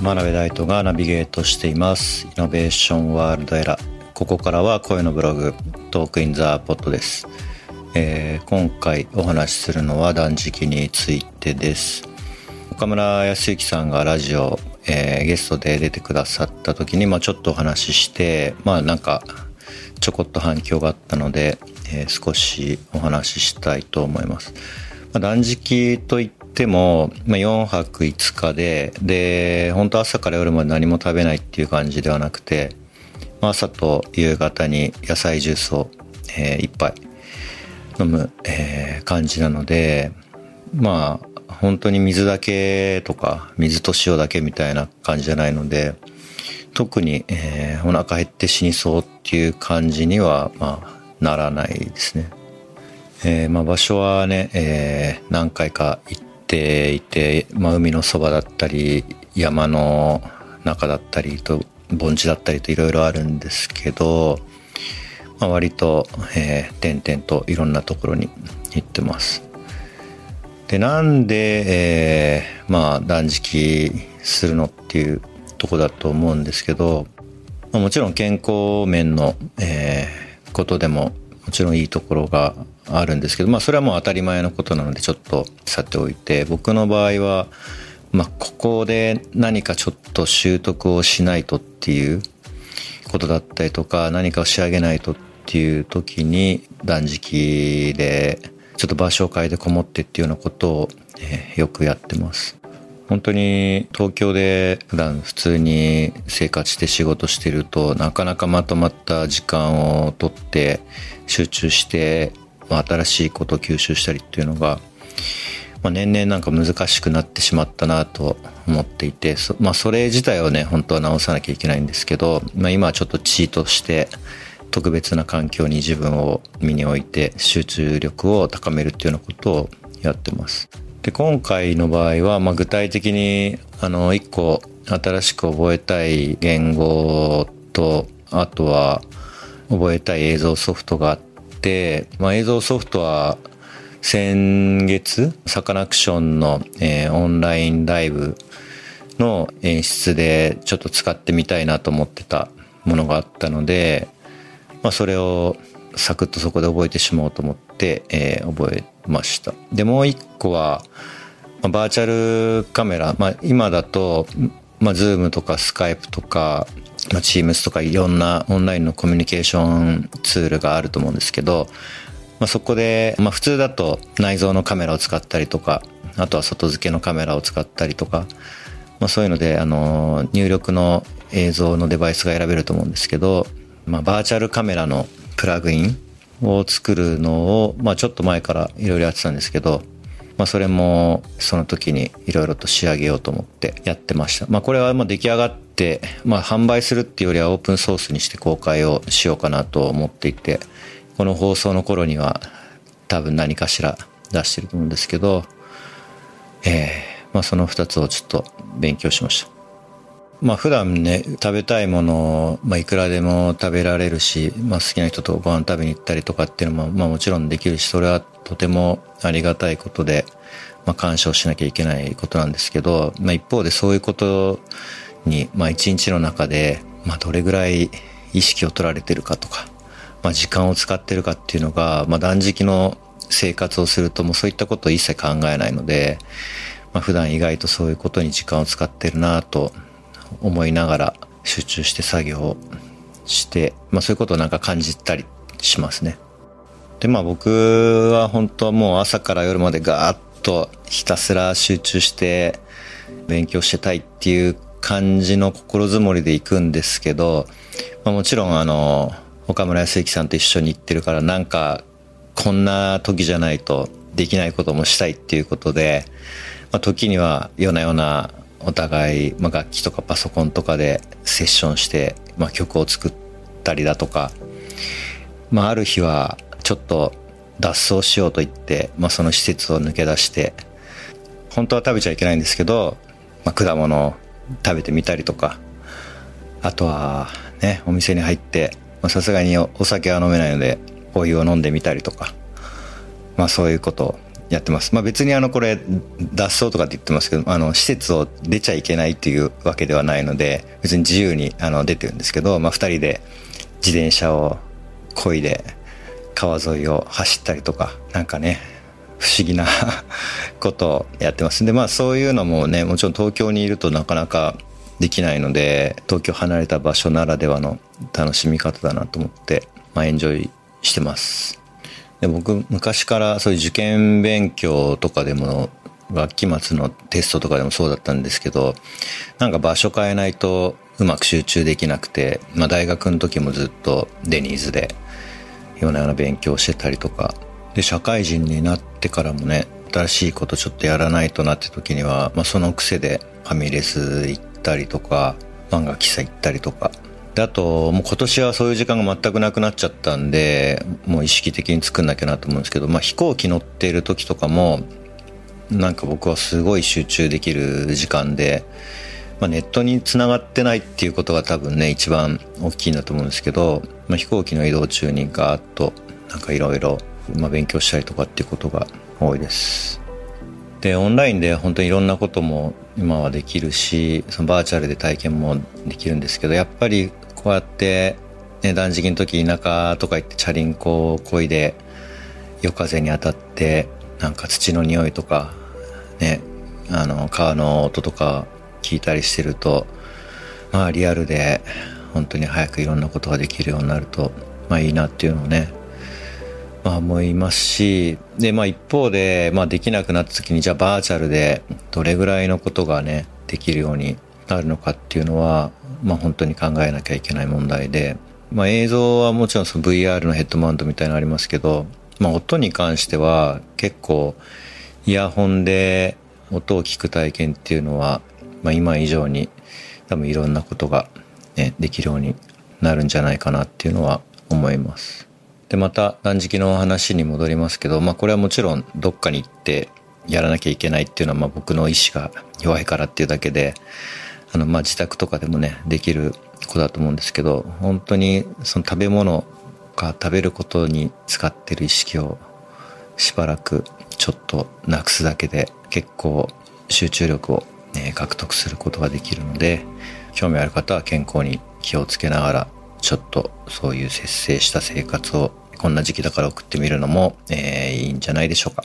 真鍋大斗がナビゲートしています。イノベーションワールドエラーここからは声のブログトークインザポットです、えー今回お話しするのは断食についてです。岡村康之さんがラジオ、えーゲストで出てくださった時に、まあ、ちょっとお話ししてまあなんかちょこっと反響があったので、えー少しお話ししたいと思います。まあ、断食といっても、まあ、4泊5日で、で、本当朝から夜まで何も食べないっていう感じではなくて、まあ朝と夕方に野菜ジュースを、え1杯飲む、えー感じなので、まあ、本当に水だけとか、水と塩だけみたいな感じじゃないので、特に、えーお腹減って死にそうっていう感じには、まあ、ならないですね。えーまあ、場所はね、えー何回か行っていて、まあ、海のそばだったり山の中だったりと盆地だったりといろいろあるんですけど、まあ、割と、えー点々といろんなところに行ってます。でなんで、えーまあ断食するのっていうとこだと思うんですけど、まあもちろん健康面の、えーことでももちろんいいところがあるんですけど、まあ、それはもう当たり前のことなのでちょっとさておいて僕の場合は、まあ、ここで何かちょっと習得をしないとっていうことだったりとか何かを仕上げないとっていう時に断食でちょっと場所を変えてこもってっていうようなことを、えよくやってます。本当に東京で普段普通に生活して仕事してるとなかなかまとまった時間をとって集中してまあ新しいことを吸収したりっていうのが、まあ、年々なんか難しくなってしまったなと思っていてそ,、まあ、それ自体をね本当は直さなきゃいけないんですけど、まあ、今はちょっとチートして特別な環境に自分を身に置いて集中力を高めるっていうようなことをやってます。で今回の場合は、まあ、具体的にあの一個新しく覚えたい言語とあとは覚えたい映像ソフトがあって、まあ、映像ソフトは先月サカナクションの、えーオンラインライブの演出でちょっと使ってみたいなと思ってたものがあったので、まあ、それをサクッとそこで覚えてしまおうと思って、えー覚えました。でもう一個は、まあバーチャルカメラ、まあ、今だと、まあ、Zoom とか Skype とか、まあ、Teams とかいろんなオンラインのコミュニケーションツールがあると思うんですけど、まあ、そこで、まあ、普通だと内蔵のカメラを使ったりとかあとは外付けのカメラを使ったりとか、まあ、そういうのであの入力の映像のデバイスが選べると思うんですけど、まあ、バーチャルカメラのプラグインを作るのを、まあ、ちょっと前からいろいろやってたんですけど、まあ、それもその時にいろいろと仕上げようと思ってやってました。まあ、これはもう出来上がって、まあ、販売するっていうよりはオープンソースにして公開をしようかなと思っていて、この放送の頃には多分何かしら出してると思うんですけど、えーまあ、その2つをちょっと勉強しました。まあ普段ね、食べたいものを、まあいくらでも食べられるし、まあ好きな人とご飯食べに行ったりとかっていうのも、まあもちろんできるし、それはとてもありがたいことで、まあ干渉しなきゃいけないことなんですけど、まあ一方でそういうことに、まあ一日の中で、まあどれぐらい意識を取られてるかとか、まあ時間を使ってるかっていうのが、まあ断食の生活をするともうそういったことを一切考えないので、まあ普段意外とそういうことに時間を使ってるなと思いながら集中して作業して、まあそういうことをなんか感じたりしますね。でまあ僕は本当はもう朝から夜までガーッとひたすら集中して勉強してたいっていう感じの心づもりで行くんですけど、まあ、もちろんあの岡村康之さんと一緒に行ってるからなんかこんな時じゃないとできないこともしたいっていうことで、まあ、時には夜な夜なお互い、まあ、楽器とかパソコンとかでセッションして、まあ、曲を作ったりだとか、まあ、ある日はちょっと脱走しようと言って、まあ、その施設を抜け出して本当は食べちゃいけないんですけど、まあ、果物を食べてみたりとかあとはねお店に入ってさすがにおお酒は飲めないのでお湯を飲んでみたりとかまあそういうことをやってます。まあ別にあのこれ脱走とかって言ってますけど、あの施設を出ちゃいけないっていうわけではないので、別に自由にあの出てるんですけど、まあ二人で自転車を漕いで川沿いを走ったりとか、なんかね、不思議な ことをやってますん。で、まあそういうのもね、もちろん東京にいるとなかなかできないので、東京離れた場所ならではの楽しみ方だなと思って、まあエンジョイしてます。で僕昔からそういう受験勉強とかでも学期末のテストとかでもそうだったんですけどなんか場所変えないとうまく集中できなくて、まあ、大学の時もずっとデニーズで夜な夜な勉強してたりとか。で社会人になってからもね新しいことちょっとやらないとなって時には、まあ、その癖でファミレス行ったりとか漫画喫茶行ったりとか。であともう今年はそういう時間が全くなくなっちゃったんでもう意識的に作んなきゃなと思うんですけど、まあ、飛行機乗っている時とかもなんか僕はすごい集中できる時間で、まあ、ネットにつながってないっていうことが多分ね一番大きいんだと思うんですけど、まあ、飛行機の移動中にガーッとなんかいろいろ勉強したりとかっていうことが多いです。でオンラインで本当にいろんなことも今はできるしそのバーチャルで体験もできるんですけどやっぱりこうやって、ね、断食の時田舎とか行ってチャリンコを漕いで夜風に当たってなんか土の匂いとかねあの川の音とか聞いたりしてるとまあリアルで本当に早くいろんなことができるようになるとまあいいなっていうのをねまあ思いますし、で、まあ一方で、まあできなくなった時に、じゃあバーチャルでどれぐらいのことがね、できるようになるのかっていうのは、まあ本当に考えなきゃいけない問題で、まあ映像はもちろんその VR のヘッドマウントみたいなのありますけど、まあ音に関しては結構イヤホンで音を聞く体験っていうのは、まあ今以上に多分いろんなことがね、できるようになるんじゃないかなっていうのは思います。でまた断食の話に戻りますけど、まあ、これはもちろんどっかに行ってやらなきゃいけないっていうのは、まあ、僕の意志が弱いからっていうだけであの、まあ、自宅とかでもねできることだと思うんですけど本当にその食べ物か食べることに使ってる意識をしばらくちょっとなくすだけで結構集中力を、ね、獲得することができるので興味ある方は健康に気をつけながらちょっとそういう節制した生活をこんな時期だから送ってみるのも、えーいいんじゃないでしょうか。